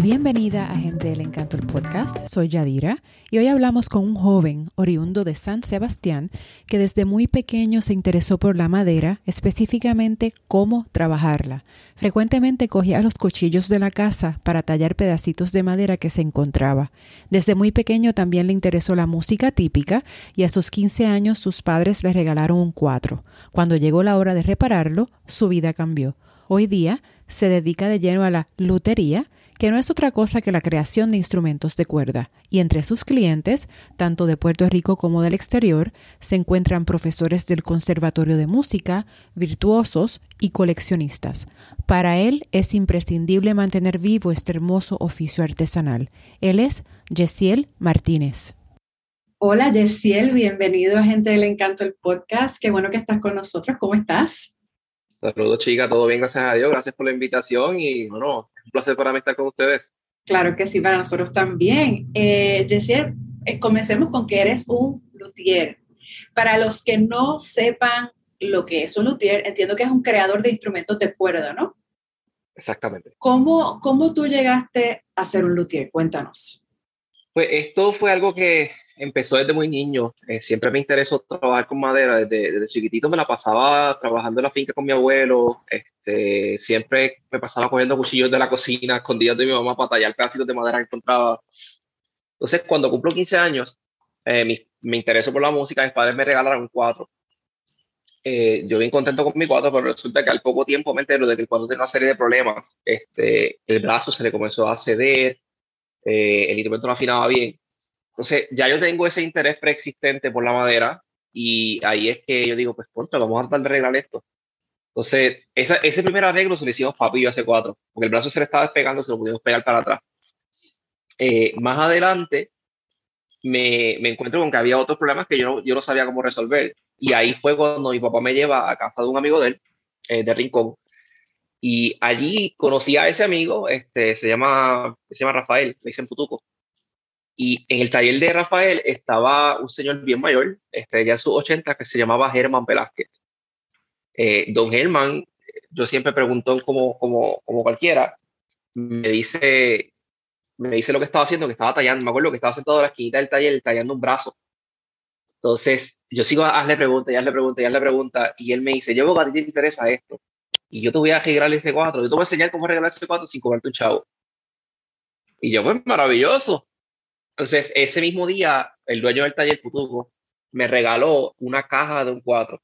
bienvenida a Gente del Encanto el podcast. Soy Yadira y hoy hablamos con un joven oriundo de San Sebastián que desde muy pequeño se interesó por la madera, específicamente cómo trabajarla. Frecuentemente cogía los cuchillos de la casa para tallar pedacitos de madera que se encontraba. Desde muy pequeño también le interesó la música típica y a sus 15 años sus padres le regalaron un cuatro. Cuando llegó la hora de repararlo, su vida cambió. Hoy día se dedica de lleno a la lutería que no es otra cosa que la creación de instrumentos de cuerda, y entre sus clientes, tanto de Puerto Rico como del exterior, se encuentran profesores del Conservatorio de Música, virtuosos y coleccionistas. Para él es imprescindible mantener vivo este hermoso oficio artesanal. Él es Yesiel Martínez. Hola Yesiel, bienvenido a Gente del Encanto el podcast. Qué bueno que estás con nosotros. ¿Cómo estás? Saludos, chicas, todo bien, gracias a Dios. Gracias por la invitación y bueno, un placer para mí estar con ustedes. Claro que sí, para nosotros también. Eh, eh, comencemos con que eres un luthier. Para los que no sepan lo que es un luthier, entiendo que es un creador de instrumentos de cuerda, ¿no? Exactamente. ¿Cómo, cómo tú llegaste a ser un luthier? Cuéntanos. Pues esto fue algo que empezó desde muy niño. Eh, siempre me interesó trabajar con madera. Desde, desde, chiquitito me la pasaba trabajando en la finca con mi abuelo. Este, siempre me pasaba cogiendo cuchillos de la cocina, escondidos de mi mamá para tallar pedacitos de madera que encontraba. Entonces, cuando cumplo 15 años, eh, mi, me interesó por la música. Mis padres me regalaron un cuatro. Eh, yo bien contento con mi cuatro, pero resulta que al poco tiempo me entero de que el cuatro tiene una serie de problemas. Este, el brazo se le comenzó a ceder, el instrumento no afinaba bien entonces, ya yo tengo ese interés preexistente por la madera y ahí es que yo digo, pues, ponte, vamos a tratar de arreglar esto. Entonces, ese primer arreglo se lo hicimos papi hace cuatro, porque el brazo se le estaba despegando, se lo pudimos pegar para atrás. Eh, más adelante, me, me, encuentro con que había otros problemas que yo no, yo no sabía cómo resolver. Y ahí fue cuando mi papá me lleva a casa de un amigo de él, eh, de Rincón. Y allí conocí a ese amigo, este, se, llama, se llama Rafael, me dicen Putuco. Y en el taller de Rafael estaba un señor bien mayor, este, ya en sus 80, que se llamaba Germán Velázquez. Eh, don Germán, yo siempre pregunto como, como, como cualquiera, me dice, me dice lo que estaba haciendo, que estaba tallando, me acuerdo que estaba sentado en la esquinita del taller tallando un brazo. Entonces, yo sigo a hazle preguntas, y hazle preguntas, y hazle preguntas, y él me dice, yo veo a ti te interesa esto, y yo te voy a arreglar ese cuatro, yo te voy a enseñar cómo arreglar ese cuatro sin cobrarte un chavo. Y yo, pues, maravilloso. Entonces, ese mismo día, el dueño del taller Putuco me regaló una caja de un 4.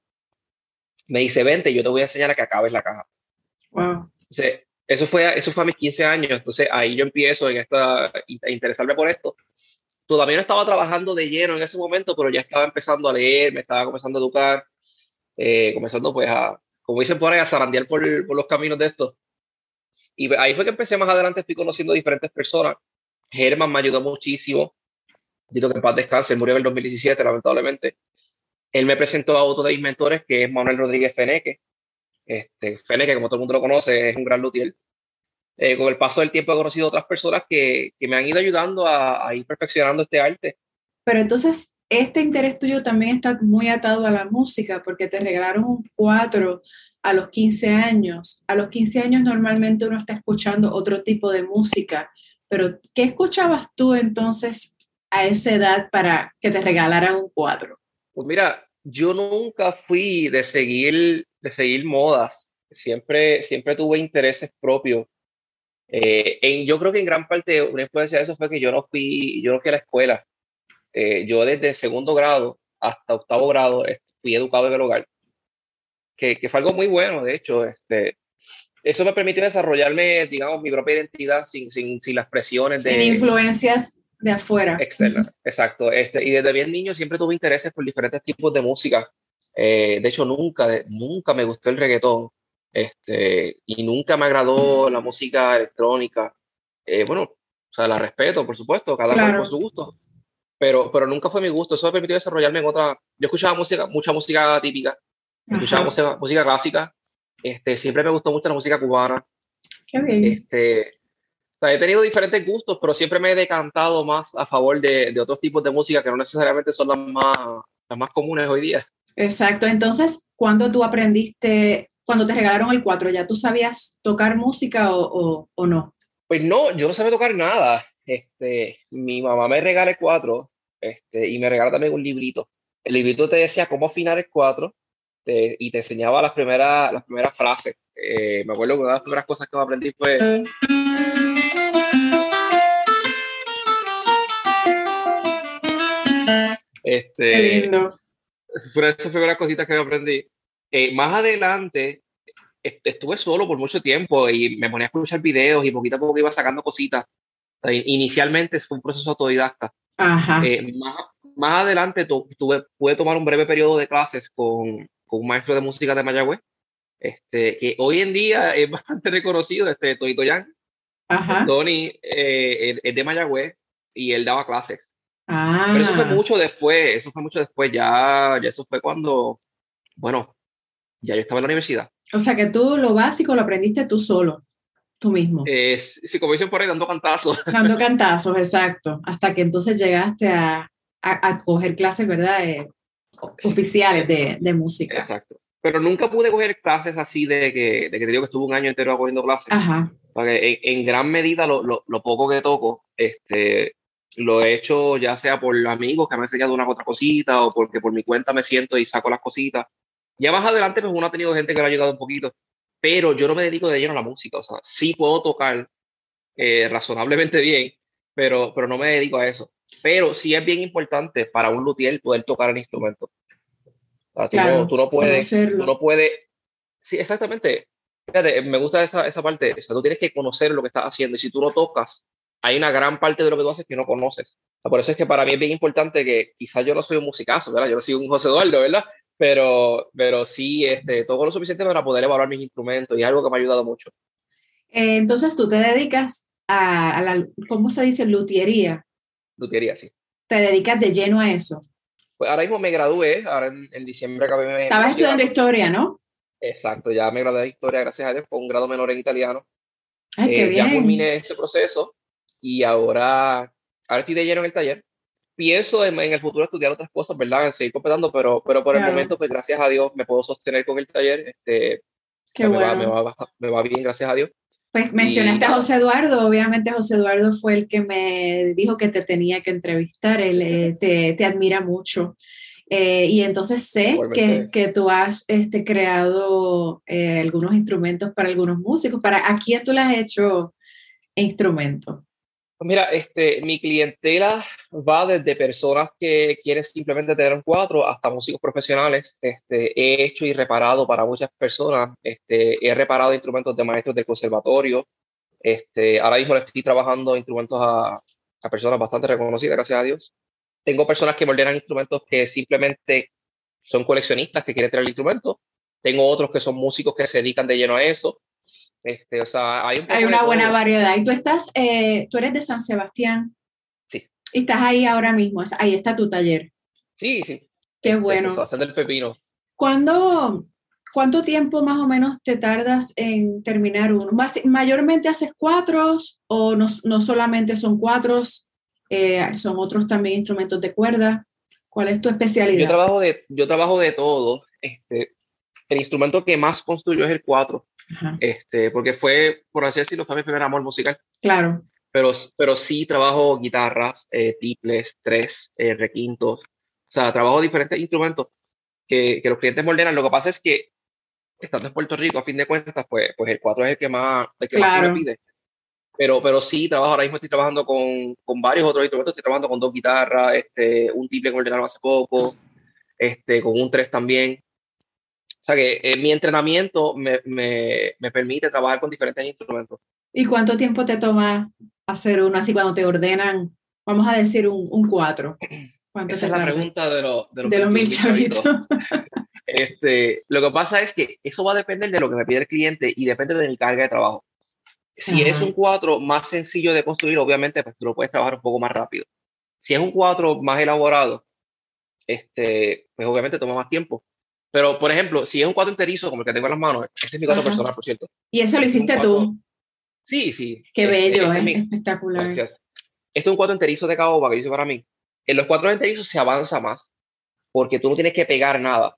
Me dice, vente, yo te voy a enseñar a que acabes la caja. Wow. Entonces, eso fue, eso fue a mis 15 años. Entonces, ahí yo empiezo en esta, a interesarme por esto. Todavía no estaba trabajando de lleno en ese momento, pero ya estaba empezando a leer, me estaba comenzando a educar, eh, comenzando pues a, como dicen por ahí, a zarandear por, por los caminos de esto. Y ahí fue que empecé más adelante, fui conociendo diferentes personas Germán me ayudó muchísimo. Dito que en paz descanse, murió en el 2017, lamentablemente. Él me presentó a otro de mis mentores, que es Manuel Rodríguez Feneque. Este, Feneque, como todo el mundo lo conoce, es un gran luthier. Eh, con el paso del tiempo he conocido otras personas que, que me han ido ayudando a, a, ir perfeccionando este arte. Pero entonces, este interés tuyo también está muy atado a la música, porque te regalaron un cuatro a los 15 años. A los 15 años normalmente uno está escuchando otro tipo de música. Pero, ¿qué escuchabas tú entonces a esa edad para que te regalaran un cuadro? Pues mira, yo nunca fui de seguir, de seguir modas. Siempre, siempre tuve intereses propios. Eh, en, yo creo que en gran parte una influencia de eso fue que yo no fui, yo no fui a la escuela. Eh, yo desde segundo grado hasta octavo grado fui educado en el hogar, que, que fue algo muy bueno, de hecho. Este, eso me permitió desarrollarme, digamos, mi propia identidad sin, sin, sin las presiones de... Sin influencias de afuera. Externas, exacto. Este, y desde bien niño siempre tuve intereses por diferentes tipos de música. Eh, de hecho, nunca, nunca me gustó el reggaetón. Este, y nunca me agradó la música electrónica. Eh, bueno, o sea, la respeto, por supuesto, cada uno por su gusto. Pero, pero nunca fue mi gusto. Eso me permitió desarrollarme en otra... Yo escuchaba música, mucha música típica. Escuchaba música, música clásica este, siempre me gustó mucho la música cubana. Qué bien. Este, he tenido diferentes gustos, pero siempre me he decantado más a favor de, de, otros tipos de música que no necesariamente son las más, las más comunes hoy día. Exacto. Entonces, ¿cuándo tú aprendiste, cuando te regalaron el 4, ya tú sabías tocar música o, o, o no? Pues no, yo no sabía tocar nada. Este, mi mamá me regala el cuatro este, y me regala también un librito. El librito te decía cómo afinar el cuatro y te enseñaba las primeras, las primeras frases. Eh, me acuerdo que una de las primeras cosas que me aprendí fue... Este, Qué lindo. Fueron esas primeras cositas que me aprendí. Eh, más adelante estuve solo por mucho tiempo y me ponía a escuchar videos y poquito a poco iba sacando cositas. Inicialmente fue un proceso autodidacta. Ajá. Eh, más, más, adelante tuve, pude tomar un breve periodo de clases con, un maestro de música de Mayagüez, este, que hoy en día es bastante reconocido, este Toito Yang. Ajá. Tony eh, es de Mayagüez y él daba clases. Ah. Pero eso fue mucho después, eso fue mucho después, ya, ya eso fue cuando, bueno, ya yo estaba en la universidad. O sea que tú lo básico lo aprendiste tú solo, tú mismo. Eh, sí, como dicen por ahí, dando cantazos. Dando cantazos, exacto. Hasta que entonces llegaste a, a, a coger clases, ¿verdad? Eh, oficiales de, de, música. Exacto. Pero nunca pude coger clases así de que, de que te digo que estuve un año entero cogiendo clases. Ajá. Porque en, en gran medida lo, lo, lo, poco que toco, este, lo he hecho ya sea por amigos que me han enseñado una otra cosita o porque por mi cuenta me siento y saco las cositas. Ya más adelante, pues uno ha tenido gente que le ha ayudado un poquito, pero yo no me dedico de lleno a la música. O sea, sí puedo tocar eh, razonablemente bien, pero, pero no me dedico a eso. Pero sí es bien importante para un luthier poder tocar el instrumento. O sea, tú, claro, no, tú, no, puedes, tú no puedes. Sí, exactamente. Fíjate, me gusta esa, esa parte. O sea, tú tienes que conocer lo que estás haciendo y si tú no tocas, hay una gran parte de lo que tú haces que no conoces. O sea, por eso es que para mí es bien importante que quizás yo no soy un musicazo, ¿verdad? Yo no soy un José Eduardo, ¿verdad? Pero, pero sí, este, toco lo suficiente para poder evaluar mis instrumentos y es algo que me ha ayudado mucho. Eh, entonces tú te dedicas a, a, la, ¿cómo se dice? Luthiería. Luthiería, sí. ¿Te dedicas de lleno a eso? Pues ahora mismo me gradué, ahora en, en diciembre acabé Estabas estudiando historia, ¿no? Exacto, ya me gradué de historia, gracias a Dios, con un grado menor en italiano. Ay, qué eh, bien. Ya culminé ese proceso y ahora, ahora estoy de lleno en el taller. Pienso en, en el futuro estudiar otras cosas, ¿verdad? En seguir completando, pero, pero por Claro. el momento, pues gracias a Dios me puedo sostener con el taller. Este, Qué me, va, bueno. me, va, me va bien, gracias a Dios. Pues mencionaste a. José Eduardo, obviamente José Eduardo fue el que me dijo que te tenía que entrevistar, él eh, te, te admira mucho. Eh, y entonces sé que, que tú has este, creado eh, algunos instrumentos para algunos músicos. ¿Para ¿A quién tú le has hecho instrumentos? Mira, este, mi clientela va desde personas que quieren simplemente tener un cuatro hasta músicos profesionales. Este, he hecho y reparado para muchas personas. Este, he reparado instrumentos de maestros del conservatorio. Este, ahora mismo le estoy trabajando instrumentos a, a personas bastante reconocidas, gracias a Dios. Tengo personas que me ordenan instrumentos que simplemente son coleccionistas que quieren tener el instrumento. Tengo otros que son músicos que se dedican de lleno a eso. Este, o sea, hay un Hay una buena todo. variedad. Y tú estás, eh, tú eres de San Sebastián. Sí. Y estás ahí ahora mismo, ahí está tu taller. Sí, sí. Qué Este, bueno. San Sebastián del Pepino. ¿Cuándo, ¿Cuánto tiempo más o menos te tardas en terminar uno? ¿Mayormente haces cuatros o no, no solamente son cuatros, eh, son otros también instrumentos de cuerda? ¿Cuál es tu Yo especialidad? trabajo de, yo trabajo de todo. Este, el instrumento que más construyo es el cuatro, Ajá, este, porque fue, por así decirlo, fue mi primer amor musical. claro, Pero, pero sí trabajo guitarras, eh, tiples, tres, eh, requintos. O sea, trabajo diferentes instrumentos que, que los clientes me ordenan. Lo que pasa es que, estando en Puerto Rico, a fin de cuentas, pues, pues el cuatro es el que más, el que más Claro. me pide. Pero, pero sí, trabajo, ahora mismo estoy trabajando con, con varios otros instrumentos. Estoy trabajando con dos guitarras, este, un tiple que ordenaron hace poco, este, con un tres también. O sea que eh, mi entrenamiento me, me, me permite trabajar con diferentes instrumentos. ¿Y cuánto tiempo te toma hacer uno así cuando te ordenan, vamos a decir un, un cuatro? ¿Cuánto Esa es la pregunta de, los de los, De los mil chavitos. chavitos. Este, lo que pasa es que eso va a depender de lo que me pide el cliente y depende de mi carga de trabajo. Si Ajá. es un 4 más sencillo de construir, obviamente, pues tú lo puedes trabajar un poco más rápido. Si es un 4 más elaborado, este, pues obviamente toma más tiempo. Pero, por ejemplo, si es un 4 enterizo, como el que tengo en las manos, este es mi 4 Ajá. personal, por cierto. Y eso lo Es un hiciste cuatro. tú. Sí, sí. Qué Este, bello, este es ¿eh? mi- espectacular. Gracias. Esto es un 4 enterizo de caoba que yo hice para mí. En los 4 enterizos se avanza más porque tú no tienes que pegar nada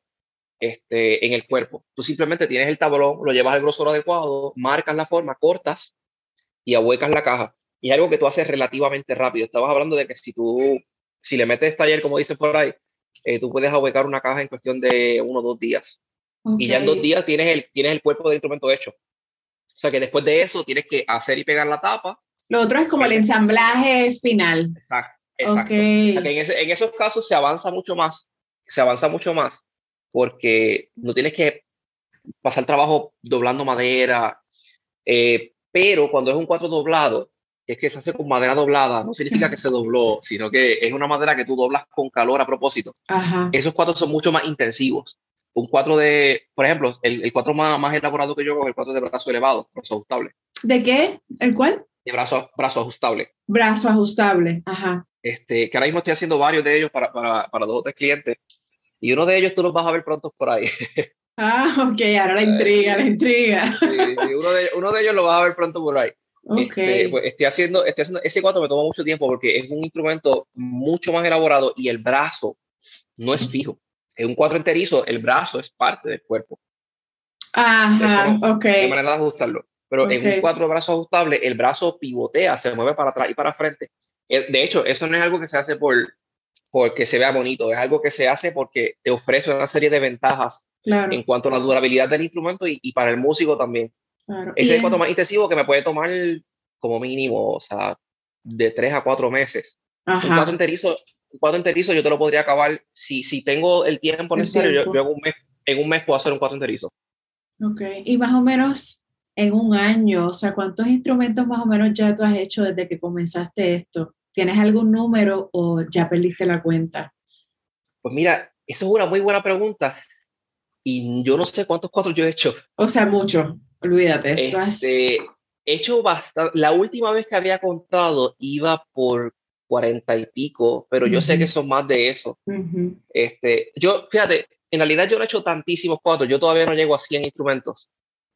este, en el cuerpo. Tú simplemente tienes el tablón, lo llevas al grosor adecuado, marcas la forma, cortas y ahuecas la caja. Y es algo que tú haces relativamente rápido. Estabas hablando de que si tú, si le metes taller, como dicen por ahí, eh, tú puedes ahuecar una caja en cuestión de uno o dos días. Y ya en dos días tienes el, tienes el cuerpo del instrumento hecho. O sea que después de eso tienes que hacer y pegar la tapa. Lo otro es como el ensamblaje final. Exacto. exacto. en, esos casos se avanza mucho más, se avanza mucho más porque no tienes que pasar trabajo doblando madera, eh, pero cuando es un cuatro doblado, es que se hace con madera doblada, no significa que se dobló, sino que es una madera que tú doblas con calor a propósito. Esos cuatro son mucho más intensivos un 4 de, por ejemplo, el, el 4 más, más elaborado que yo es el 4 de brazo elevado, brazo ajustable. ¿De qué? ¿El cuál? De brazo, brazo ajustable. Brazo ajustable, ajá. Este, que ahora mismo estoy haciendo varios de ellos para, para, para dos o tres clientes. Y uno de ellos tú los vas a ver pronto por ahí. Ah, ok, ahora la intriga, la intriga. Sí, uno, de, uno de ellos lo vas a ver pronto por ahí. Okay. Este, pues estoy, haciendo, estoy haciendo, ese 4 me toma mucho tiempo porque es un instrumento mucho más elaborado y el brazo no es fijo en un cuatro enterizo, el brazo es parte del cuerpo. Ajá, ok. De manera de ajustarlo. Pero en un cuatro brazo ajustable, el brazo pivotea, se mueve para atrás y para frente. Eh, de hecho, eso no es algo que se hace por porque se vea bonito, es algo que se hace porque te ofrece una serie de ventajas en cuanto a la durabilidad del instrumento y, para el músico también. Claro. Es el cuatro más intensivo que me puede tomar como mínimo, o sea, de tres a cuatro meses. Ajá. Un cuatro enterizo un cuatro enterizo yo te lo podría acabar, si, si tengo el tiempo necesario, Yo, yo, un mes, en un mes puedo hacer un cuatro enterizo. Ok, y más o menos en un año, o sea, ¿cuántos instrumentos más o menos ya tú has hecho desde que comenzaste esto? ¿Tienes algún número o ya perdiste la cuenta? Pues mira, eso es una muy buena pregunta y yo no sé cuántos cuatro yo he hecho. O sea, mucho, olvídate. Este, He hecho bastante, la última vez que había contado iba por cuarenta y pico, pero yo sé que son más de eso. este, yo, fíjate, en realidad yo no he hecho tantísimos cuatro, yo todavía no llego a 100 instrumentos.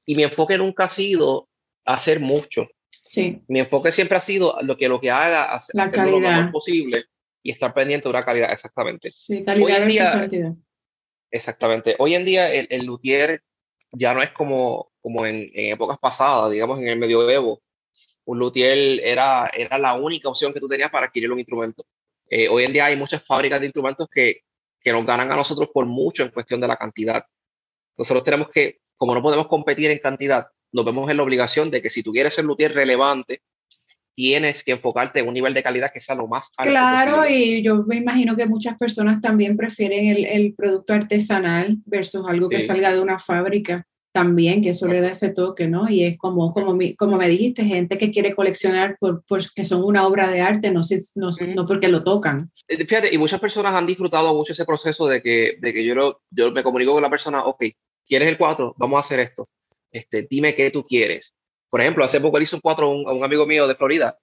Y mi enfoque nunca ha sido hacer mucho. Sí. Mi enfoque siempre ha sido lo que lo que haga, hacer, la calidad. lo mejor posible y estar pendiente de una calidad, exactamente. Sí, calidad Hoy cantidad. Exactamente. Hoy en día el, el luthier ya no es como, como en, en, épocas pasadas, digamos en el medioevo, un luthier era, era la única opción que tú tenías para adquirir un instrumento. Eh, hoy en día hay muchas fábricas de instrumentos que, que nos ganan a nosotros por mucho en cuestión de la cantidad. Nosotros tenemos que, como no podemos competir en cantidad, nos vemos en la obligación de que si tú quieres ser luthier relevante, tienes que enfocarte en un nivel de calidad que sea lo más alto Claro, y yo me imagino que muchas personas también prefieren el, el producto artesanal versus algo que salga de una fábrica también, que eso le da ese toque, ¿no? Y es como, como, como me dijiste, gente que quiere coleccionar por, que son una obra de arte, no, no, no, porque lo tocan. Eh, fíjate, y muchas personas han disfrutado mucho ese proceso de que, de que yo, yo me comunico con la persona, ok, ¿quieres el 4? Vamos a hacer esto. Este, dime qué tú quieres. Por ejemplo, hace poco le hice un 4 a un, amigo mío de Florida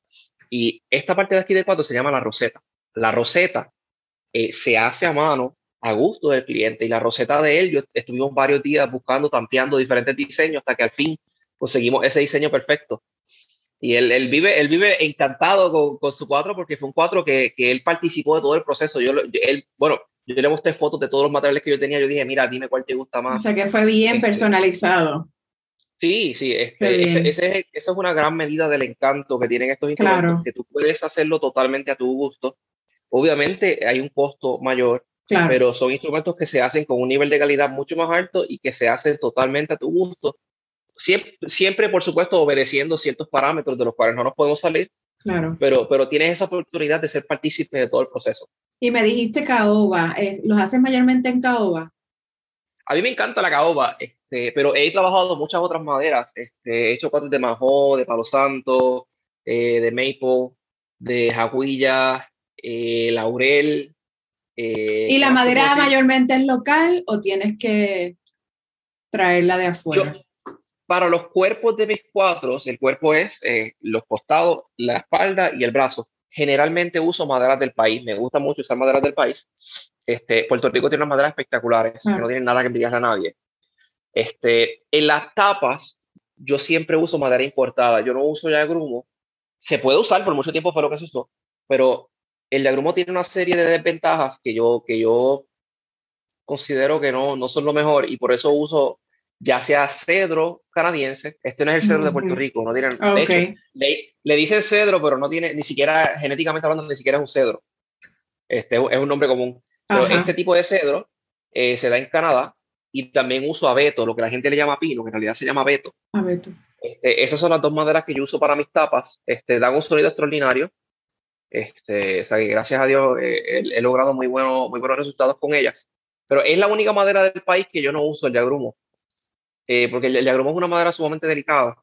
y esta parte de aquí del 4 se llama la roseta. La roseta eh, se hace a mano a gusto del cliente. Y la roseta de él, yo estuvimos varios días buscando, tanteando diferentes diseños hasta que al fin conseguimos ese diseño perfecto. Y él, él vive, él vive encantado con, con, su cuadro porque fue un cuadro que, que, él participó de todo el proceso. Yo, él, bueno, yo le mostré fotos de todos los materiales que yo tenía. Yo dije, mira, dime cuál te gusta más. O sea, que fue bien este, personalizado. Sí, sí, este, ese, ese, esa es una gran medida del encanto que tienen estos instrumentos, que tú puedes hacerlo totalmente a tu gusto. Obviamente hay un costo mayor, pero son instrumentos que se hacen con un nivel de calidad mucho más alto y que se hacen totalmente a tu gusto. Siempre, siempre, por supuesto, obedeciendo ciertos parámetros de los cuales no nos podemos salir. Claro. Pero, pero tienes esa oportunidad de ser partícipe de todo el proceso. Y me dijiste caoba, eh, ¿los haces mayormente en caoba? A mí me encanta la caoba, este, pero he trabajado muchas otras maderas. Este, he hecho cuadros de majó, de palo santo, eh, de maple, de jaguilla, eh, laurel, eh, ¿Y la madera mayormente es local o tienes que traerla de afuera? para los cuerpos de mis cuatros, el cuerpo es eh, los costados, la espalda y el brazo. Generalmente uso maderas del país, me gusta mucho usar maderas del país. Este, Puerto Rico tiene unas maderas espectaculares, que ah. no tienen nada que envidiarle a nadie. Este, en las tapas, yo siempre uso madera importada, yo no uso ya de grumo. Se puede usar, por mucho tiempo fue lo que se usó, pero el agrumo tiene una serie de desventajas que yo, que yo considero que no, no son lo mejor y por eso uso ya sea cedro canadiense, este no es el cedro de Puerto Rico, no tienen, le, dicen cedro, pero no tiene, ni siquiera, genéticamente hablando, ni siquiera es un cedro. Este es un nombre común. Pero este tipo de cedro eh, se da en Canadá y también uso abeto, lo que la gente le llama pino, que en realidad se llama abeto. Abeto. Este, esas son las dos maderas que yo uso para mis tapas. Este, dan un sonido extraordinario. Este, o sea, que gracias a Dios eh, he, logrado muy, bueno, muy buenos resultados con ellas. Pero es la única madera del país que yo no uso, el yagrumo. Eh, porque el, yagrumo es una madera sumamente delicada.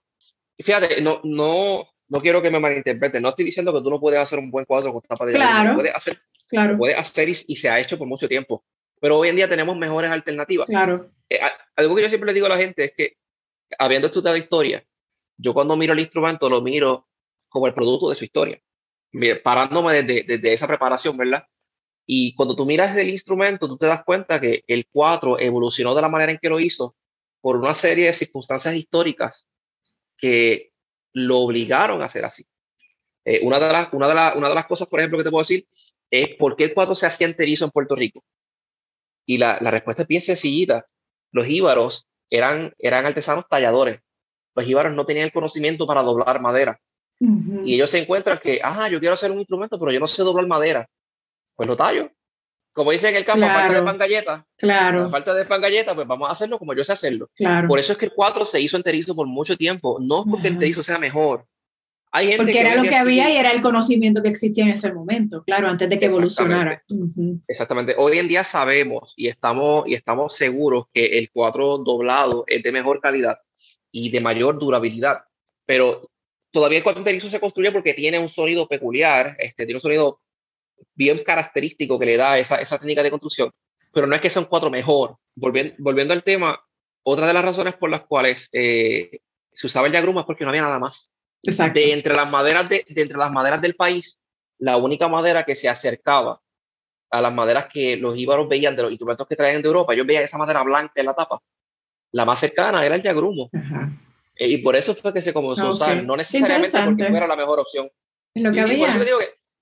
Y fíjate, no, no, no quiero que me malinterpreten. No estoy diciendo que tú no puedes hacer un buen cuadro con tapa de claro, Puedes hacer, claro. puedes hacer y, se ha hecho por mucho tiempo. Pero hoy en día tenemos mejores alternativas. Claro. Eh, algo que yo siempre le digo a la gente es que, habiendo estudiado historia, yo cuando miro el instrumento lo miro como el producto de su historia, parándome desde, desde esa preparación, ¿verdad? Y cuando tú miras el instrumento, tú te das cuenta que el 4 evolucionó de la manera en que lo hizo por una serie de circunstancias históricas que lo obligaron a hacer así. Eh, una, de las, una, de una de las cosas, por ejemplo, que te puedo decir es por qué el 4 se hacía enterizo en Puerto Rico. Y la, la respuesta es bien sencillita. Los íbaros eran, eran artesanos talladores. Los íbaros no tenían el conocimiento para doblar madera. Y ellos se encuentran que, ah, yo quiero hacer un instrumento, pero yo no sé doblar madera. Pues lo tallo. Como dice en el campo, falta de pan galleta. Claro. falta de pan galleta, pues vamos a hacerlo como yo sé hacerlo. Claro. Por eso es que el 4 se hizo enterizo por mucho tiempo. No porque el enterizo sea mejor. Hay gente porque era lo que había y era el conocimiento que existía en ese momento, claro, antes de que evolucionara. Exactamente. Hoy en día sabemos y estamos, y estamos seguros que el 4 doblado es de mejor calidad y de mayor durabilidad. Pero todavía el 4 enterizo se construye porque tiene un sonido peculiar, este, tiene un sonido bien característico que le da esa, esa técnica de construcción, pero no es que sea un 4 mejor. Volviendo, volviendo al tema, otra de las razones por las cuales eh, se usaba el yagruma es porque no había nada más. Exacto. De entre las maderas, de, entre las maderas del país, la única madera que se acercaba a las maderas que los íbaros veían de los instrumentos que traían de Europa, ellos veían esa madera blanca en la tapa. La más cercana era el yagrumo. Eh, y por eso fue que se comenzó a usar, no necesariamente porque fuera la mejor opción. lo que había.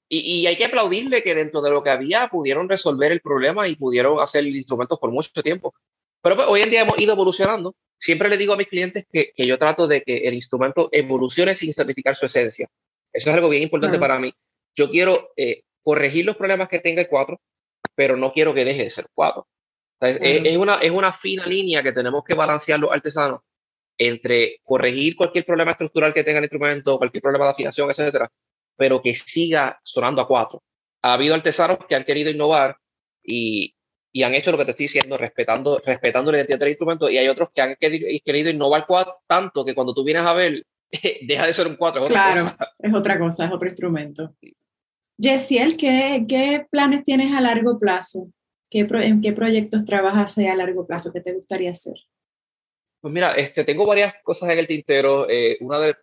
y, y, hay que aplaudirle que dentro de lo que había pudieron resolver el problema y pudieron hacer instrumentos por mucho tiempo. Pero pues, hoy en día hemos ido evolucionando. Siempre le digo a mis clientes que, que yo trato de que el instrumento evolucione sin sacrificar su esencia. Eso es algo bien importante para mí. Yo quiero eh, corregir los problemas que tenga el 4, pero no quiero que deje de ser 4. es, es, una, es una fina línea que tenemos que balancear los artesanos entre corregir cualquier problema estructural que tenga el instrumento, cualquier problema de afinación, etcétera, pero que siga sonando a 4. Ha habido artesanos que han querido innovar y, y han hecho lo que te estoy diciendo, respetando, respetando la identidad del instrumento, y hay otros que han querido, innovar tanto que cuando tú vienes a ver, deja de ser un cuatro. claro, es otra cosa, es otro instrumento. Jessiel, ¿qué, ¿qué planes tienes a largo plazo? ¿Qué ¿En qué proyectos trabajas a largo plazo? ¿Qué te gustaría hacer? Pues mira, este, tengo varias cosas en el tintero. Eh, una, de,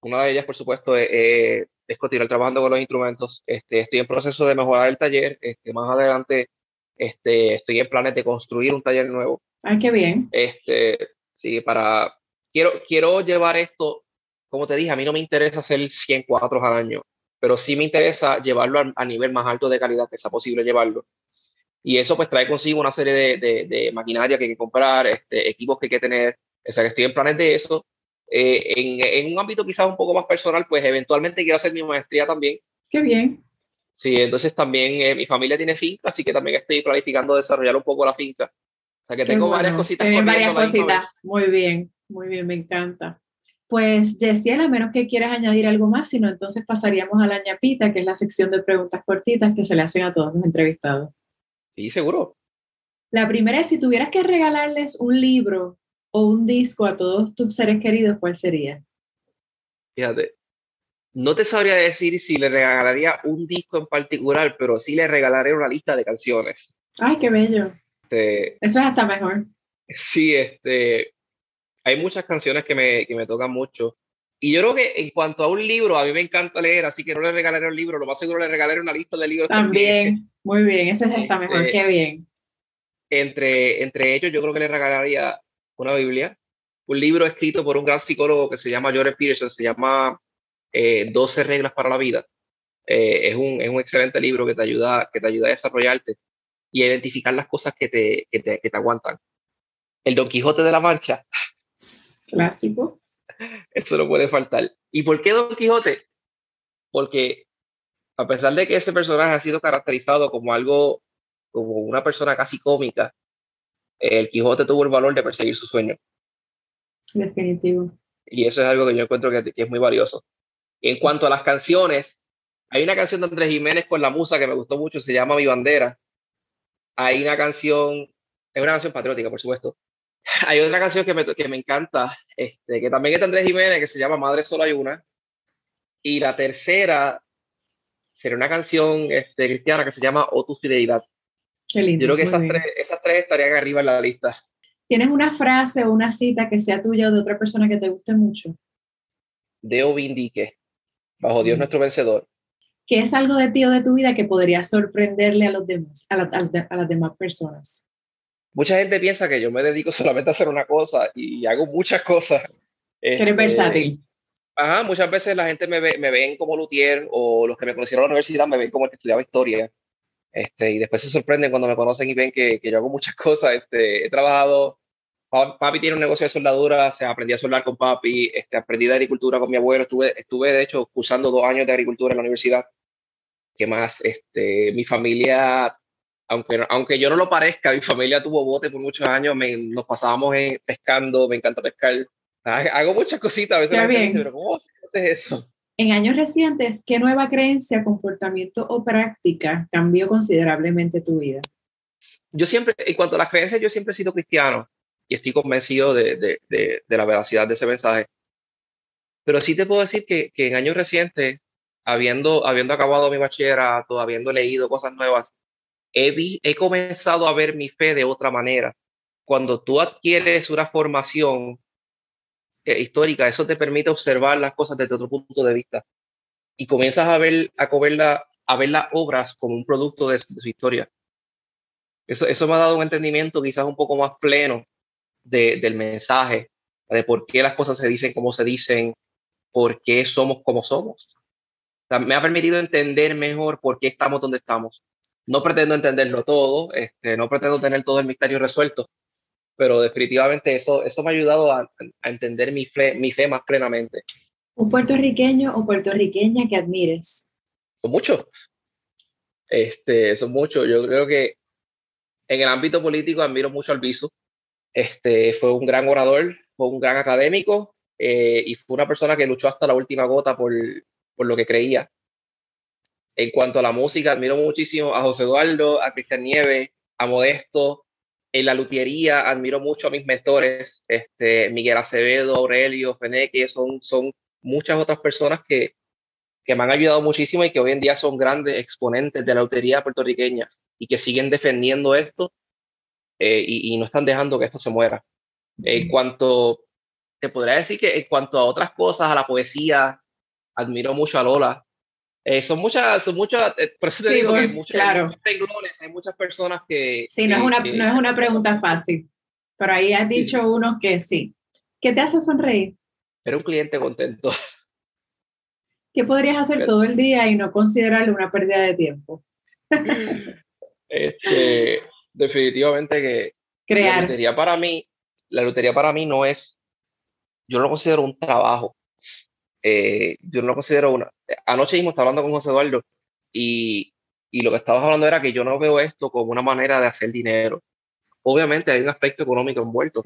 una de ellas, por supuesto, es, es continuar trabajando con los instrumentos. Este, estoy en proceso de mejorar el taller. Este, más adelante este, estoy en planes de construir un taller nuevo. Ay, qué bien. Este, sí, para, quiero, quiero llevar esto, como te dije, a mí no me interesa hacer 100 cuadros al año, pero sí me interesa llevarlo a, nivel más alto de calidad que sea posible llevarlo. Y eso pues trae consigo una serie de, de, maquinaria que hay que comprar, este, equipos que hay que tener. O sea, que estoy en planes de eso. Eh, en, en, un ámbito quizás un poco más personal, pues eventualmente quiero hacer mi maestría también. Qué bien. Sí, entonces también eh, mi familia tiene finca, así que también estoy planificando desarrollar un poco la finca. O sea que tengo varias cositas. Tienes varias cositas. Muy bien, muy bien, me encanta. Pues Jessie, a menos que quieras añadir algo más, sino entonces pasaríamos a la ñapita, que es la sección de preguntas cortitas que se le hacen a todos los entrevistados. Sí, seguro. La primera es, si tuvieras que regalarles un libro o un disco a todos tus seres queridos, ¿cuál sería? Fíjate, no te sabría decir si le regalaría un disco en particular, pero sí le regalaría una lista de canciones. Ay, qué bello. Este, Eso es hasta mejor. Sí, este, hay muchas canciones que me, que me tocan mucho. Y yo creo que en cuanto a un libro, a mí me encanta leer, así que no le regalaré un libro, lo más seguro le regalaré una lista de libros. También, muy bien, eso es hasta mejor, qué bien. Entre, entre ellos, yo creo que le regalaría una Biblia, un libro escrito por un gran psicólogo que se llama Jordan Peterson, se llama 12 eh, reglas para la vida. Eh, es, un, es, un, excelente libro que te, ayuda, que te ayuda a desarrollarte y a identificar las cosas que te, que te, que te aguantan. el Don Quijote de la Mancha. Clásico. Eso no puede faltar. ¿Y por qué Don Quijote? Porque a pesar de que ese personaje ha sido caracterizado como algo, como una persona casi cómica, el Quijote tuvo el valor de perseguir su sueño. Definitivo. Y eso es algo que yo encuentro que, es muy valioso. En cuanto a las canciones, hay una canción de Andrés Jiménez con la musa que me gustó mucho, se llama Mi Bandera. Hay una canción, es una canción patriótica, por supuesto. Hay otra canción que me, que me encanta, este, que también es de Andrés Jiménez, que se llama Madre Solo hay una. Y la tercera sería una canción este, cristiana que se llama O tu fidelidad. Qué lindo, Yo creo que esas tres, esas tres estarían arriba en la lista. ¿Tienes una frase o una cita que sea tuya o de otra persona que te guste mucho? Deo vindique, bajo Dios mm. nuestro vencedor. ¿Qué es algo de ti o de tu vida que podría sorprenderle a, los demás, a, a, las demás personas? Mucha gente piensa que yo me dedico solamente a hacer una cosa y hago muchas cosas. eres este, versátil. Ajá, muchas veces la gente me, ve, me ven como luthier o los que me conocieron en la universidad me ven como el que estudiaba historia. Este, y después se sorprenden cuando me conocen y ven que, que yo hago muchas cosas. Este, he trabajado, papi tiene un negocio de soldadura, o aprendí a soldar con papi, este, aprendí de agricultura con mi abuelo, estuve, estuve de hecho cursando dos años de agricultura en la universidad. ¿Qué más? Este, mi familia, aunque, aunque yo no lo parezca, mi familia tuvo bote por muchos años, nos pasábamos pescando, me encanta pescar. Hago muchas cositas, a veces la gente pero ¿cómo haces eso? En años recientes, ¿qué nueva creencia, comportamiento o práctica cambió considerablemente tu vida? Yo siempre, en cuanto a las creencias, yo siempre he sido cristiano y estoy convencido de, de, de, la veracidad de ese mensaje. Pero sí te puedo decir que, que en años recientes, habiendo, habiendo acabado mi bachillerato, habiendo leído cosas nuevas, he, he comenzado a ver mi fe de otra manera. Cuando tú adquieres una formación eh, histórica, eso te permite observar las cosas desde otro punto de vista y comienzas a ver, a, a ver las obras como un producto de, su historia. Eso, eso me ha dado un entendimiento quizás un poco más pleno de, del mensaje, de por qué las cosas se dicen como se dicen, por qué somos como somos. me ha permitido entender mejor por qué estamos donde estamos. No pretendo entenderlo todo, este, no pretendo tener todo el misterio resuelto, pero definitivamente eso, eso me ha ayudado a, entender mi fe, mi fe más plenamente. ¿Un puertorriqueño o puertorriqueña que admires? Son muchos. Este, son muchos. Yo creo que en el ámbito político admiro mucho al Viso. Este, fue un gran orador, fue un gran académico eh, y fue una persona que luchó hasta la última gota por, por lo que creía. En cuanto a la música, admiro muchísimo a José Eduardo, a Cristian Nieves, a Modesto, en la luthiería admiro mucho a mis mentores, este, Miguel Acevedo, Aurelio, Feneque, son, son muchas otras personas que, que me han ayudado muchísimo y que hoy en día son grandes exponentes de la lutería puertorriqueña y que siguen defendiendo esto eh, y, no están dejando que esto se muera. En cuanto, te podría decir que en cuanto a otras cosas, a la poesía, admiro mucho a Lola, eh, son muchas, son muchas, eh, por eso te digo que hay muchos, claro. hay muchas personas que... Sí, no, es una, no es una pregunta fácil, pero ahí has dicho uno que sí. ¿Qué te hace sonreír? Era un cliente contento. ¿Qué podrías hacer todo el día y no considerarlo una pérdida de tiempo? este, definitivamente que Crear. la lotería para mí, la lotería para mí no es, yo no lo considero un trabajo. Eh, yo no lo considero una. Anoche mismo estaba hablando con José Eduardo y, y lo que estabas hablando era que yo no veo esto como una manera de hacer dinero. Obviamente hay un aspecto económico envuelto,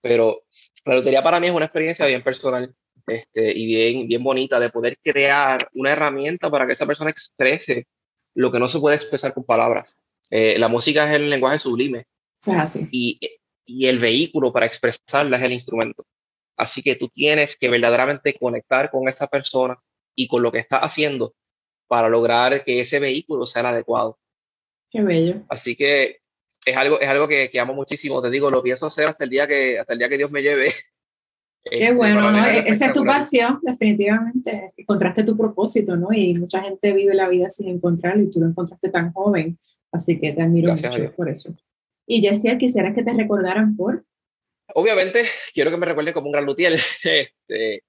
pero la lotería para mí es una experiencia bien personal este, y bien, bien bonita de poder crear una herramienta para que esa persona exprese lo que no se puede expresar con palabras. Eh, la música es el lenguaje sublime. Y, y el vehículo para expresarla es el instrumento. Así que tú tienes que verdaderamente conectar con esa persona y con lo que está haciendo para lograr que ese vehículo sea el adecuado. Qué bello. Así que es algo, es algo que, que, amo muchísimo. Te digo, lo pienso hacer hasta el día que, hasta el día que Dios me lleve. Qué este, bueno, ¿no? E-, esa es tu pasión, definitivamente. Encontraste tu propósito, ¿no? Y mucha gente vive la vida sin encontrarlo y tú lo encontraste tan joven. Así que te admiro mucho por eso. Y Jessia, quisiera que te recordaran por obviamente quiero que me recuerde como un gran luthier. Este,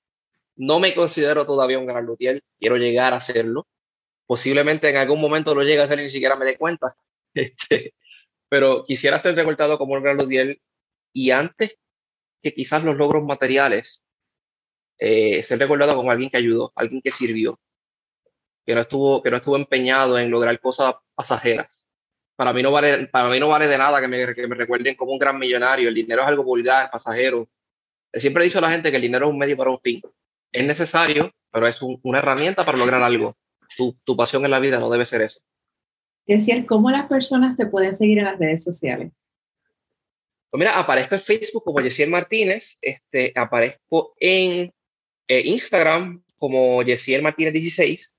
no me considero todavía un gran luthier, quiero llegar a serlo. Posiblemente en algún momento lo llegue a ser y ni siquiera me dé cuenta. Este, pero quisiera ser recordado como un gran luthier y antes que quizás los logros materiales, eh, ser recordado como alguien que ayudó, alguien que sirvió, que no estuvo, que no estuvo empeñado en lograr cosas pasajeras. Para mí no vale, para mí no vale de nada que me, que me recuerden como un gran millonario. El dinero es algo vulgar, pasajero. Siempre he dicho a la gente que el dinero es un medio para un fin. Es necesario, pero es una herramienta para lograr algo. Tu, tu, pasión en la vida no debe ser eso. Decir, ¿cómo las personas te pueden seguir en las redes sociales? Pues mira, aparezco en Facebook como Yesiel Martínez, este, aparezco en eh, Instagram como Yesiel Martínez 16.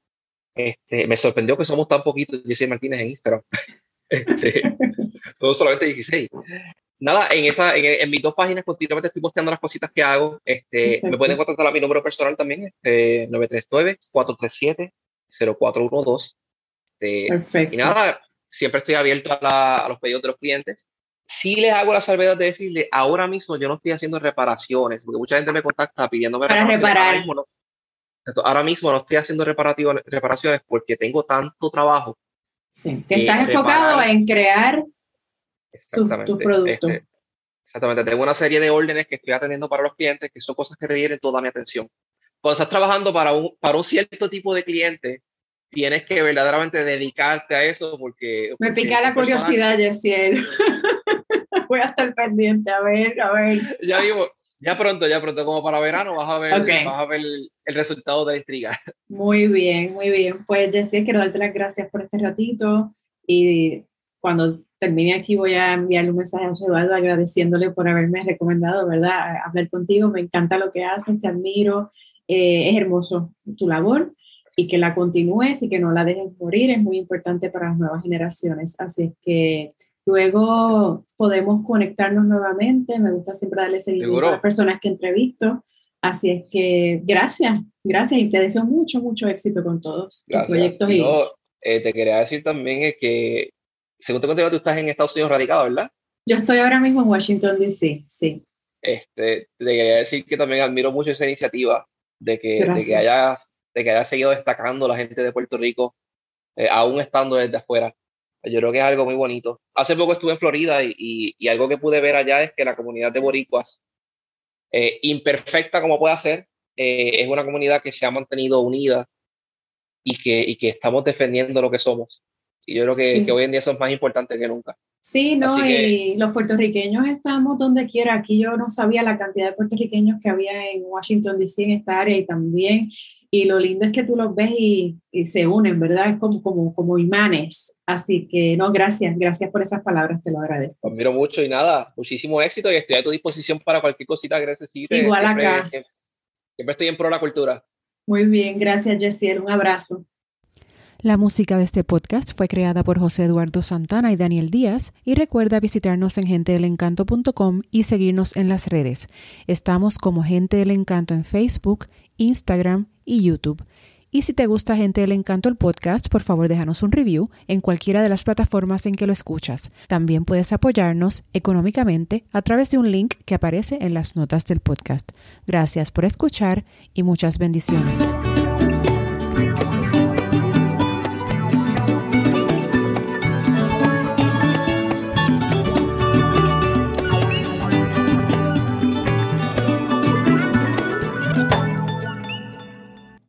Este, me sorprendió que somos tan poquitos Yesiel Martínez en Instagram. este, solamente 16. Nada, en, esa, en, mis dos páginas continuamente estoy posteando las cositas que hago. Este, me pueden contactar a mi número personal también, este, 939-437-0412. Este, Perfecto. Y nada, siempre estoy abierto a, a los pedidos de los clientes sí les hago la salvedad de decirle, ahora mismo yo no estoy haciendo reparaciones, porque mucha gente me contacta pidiéndome para reparar. Ahora mismo, no, estoy haciendo reparaciones porque tengo tanto trabajo. Sí, que estás enfocado en crear tu, producto. Este, exactamente, tengo una serie de órdenes que estoy atendiendo para los clientes que son cosas que requieren toda mi atención. Cuando estás trabajando para un, para un cierto tipo de cliente, tienes que verdaderamente dedicarte a eso porque... Me pica la curiosidad, Yesiel. Voy a estar pendiente, a ver, a ver. Ya digo, ya pronto, ya pronto, como para verano, vas a ver, vas a ver el, resultado de la intriga. Muy bien, muy bien. Pues Yesiel, quiero darte las gracias por este ratito y cuando termine aquí voy a enviarle un mensaje a José Eduardo agradeciéndole por haberme recomendado, ¿verdad? Hablar contigo, me encanta lo que haces, te admiro, eh, es hermoso tu labor y que la continúes y que no la dejes morir es muy importante para las nuevas generaciones. Así que luego podemos conectarnos nuevamente. Me gusta siempre darle seguimiento a las personas que entrevisto. Así es que gracias, gracias y te deseo mucho, mucho éxito con todos los proyectos. Y eh, te quería decir también que, según te conté, tú estás en Estados Unidos radicado, ¿verdad? Yo estoy ahora mismo en Washington, D.C., sí. Este, te quería decir que también admiro mucho esa iniciativa de que, de que hayas de que haya seguido destacando la gente de Puerto Rico, eh, aún estando desde afuera. Yo creo que es algo muy bonito. Hace poco estuve en Florida y, y, algo que pude ver allá es que la comunidad de boricuas, eh, imperfecta como pueda ser, eh, es una comunidad que se ha mantenido unida y que, y que estamos defendiendo lo que somos. Y yo creo que, que, hoy en día eso es más importante que nunca. Sí, no, y los puertorriqueños estamos donde quiera. Aquí yo no sabía la cantidad de puertorriqueños que había en Washington, D.C. en esta área y también y lo lindo es que tú los ves y, se unen, ¿verdad? Es como, como, como imanes. Así que, no, gracias, gracias por esas palabras, te lo agradezco. Admiro mucho y nada, muchísimo éxito y estoy a tu disposición para cualquier cosita que necesites. Igual acá. Siempre, estoy en pro de la cultura. Muy bien, gracias, Jessiel, un abrazo. La música de este podcast fue creada por José Eduardo Santana y Daniel Díaz y recuerda visitarnos en gentedelencanto.com y seguirnos en las redes. Estamos como Gente del Encanto en Facebook, Instagram y YouTube. Y si te gusta Gente del Encanto el podcast, por favor déjanos un review en cualquiera de las plataformas en que lo escuchas. También puedes apoyarnos económicamente a través de un link que aparece en las notas del podcast. Gracias por escuchar y muchas bendiciones.